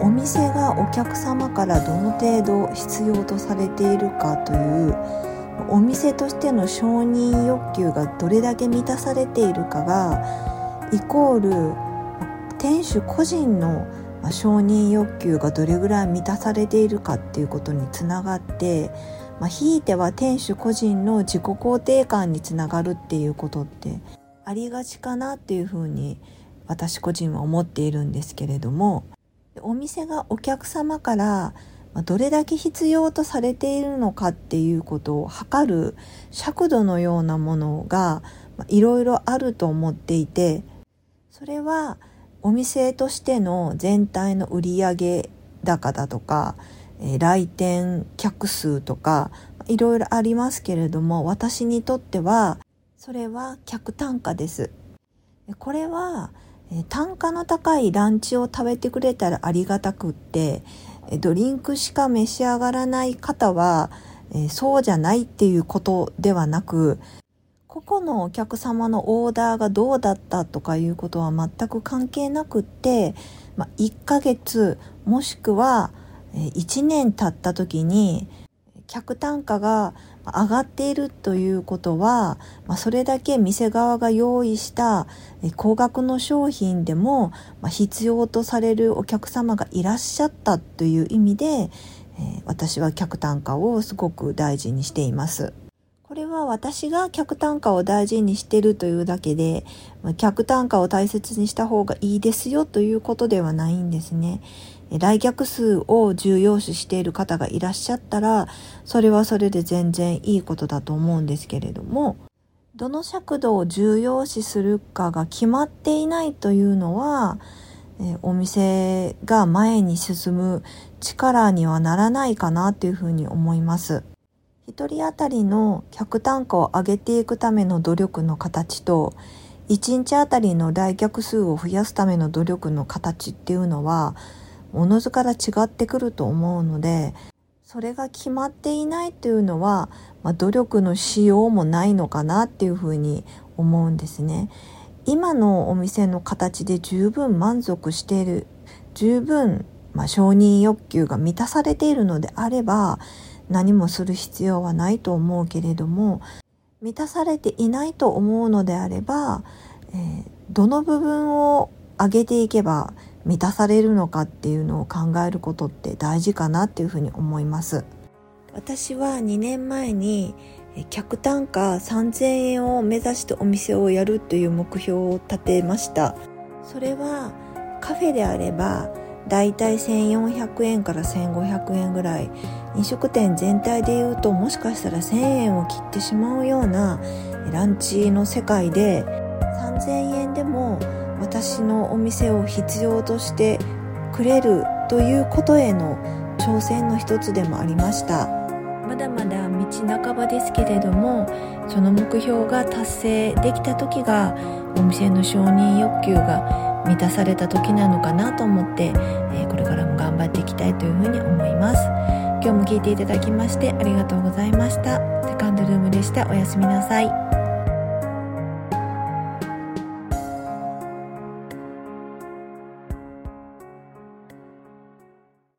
お店がお客様からどの程度必要とされているかというお店としての承認欲求がどれだけ満たされているかがイコール店主個人の承認欲求がどれぐらい満たされているかっていうことにつながって、まあ、ひいては店主個人の自己肯定感につながるっていうことってありがちかなっていうふうに私個人は思っているんですけれどもお店がお客様からどれだけ必要とされているのかっていうことを測る尺度のようなものがいろいろあると思っていてそれはお店としての全体の売上高だとか来店客数とかいろいろありますけれども私にとってはそれは客単価です。これは単価の高いランチを食べてくれたらありがたくってドリンクしか召し上がらない方はそうじゃないっていうことではなく個々のお客様のオーダーがどうだったとかいうことは全く関係なくって、まあ、1ヶ月もしくは1年経った時に客単価が上がっているということは、まあ、それだけ店側が用意した高額の商品でも、必要とされるお客様がいらっしゃったという意味で、私は客単価をすごく大事にしています。これは私が客単価を大事にしてるというだけで、客単価を大切にした方がいいですよということではないんですね。来客数を重要視している方がいらっしゃったら、それはそれで全然いいことだと思うんですけれども、どの尺度を重要視するかが決まっていないというのは、お店が前に進む力にはならないかなというふうに思います。一人当たりの客単価を上げていくための努力の形と、一日あたりの来客数を増やすための努力の形っていうのは、おのずから違ってくると思うのでそれが決まっていないというのは、まあ、努力のしようもないのかなっていうふうに思うんですね。今のお店の形で十分満足している十分、まあ、承認欲求が満たされているのであれば何もする必要はないと思うけれども満たされていないと思うのであれば、えー、どの部分を上げていけば満たされるのかっていうのを考えることって大事かなっていうふうに思います。私は2年前に客単価3000円を目指してお店をやるという目標を立てました。それはカフェであればだいたい1400円から1500円ぐらい。飲食店全体で言うともしかしたら1000円を切ってしまうようなランチの世界で3000円でも私のお店を必要としてくれるということへの挑戦の一つでもありました。まだまだ道半ばですけれどもその目標が達成できた時がお店の承認欲求が満たされた時なのかなと思って、え、これからも頑張っていきたいというふうに思います。今日も聞いていただきましてありがとうございました。セカンドルームでした。おやすみなさい。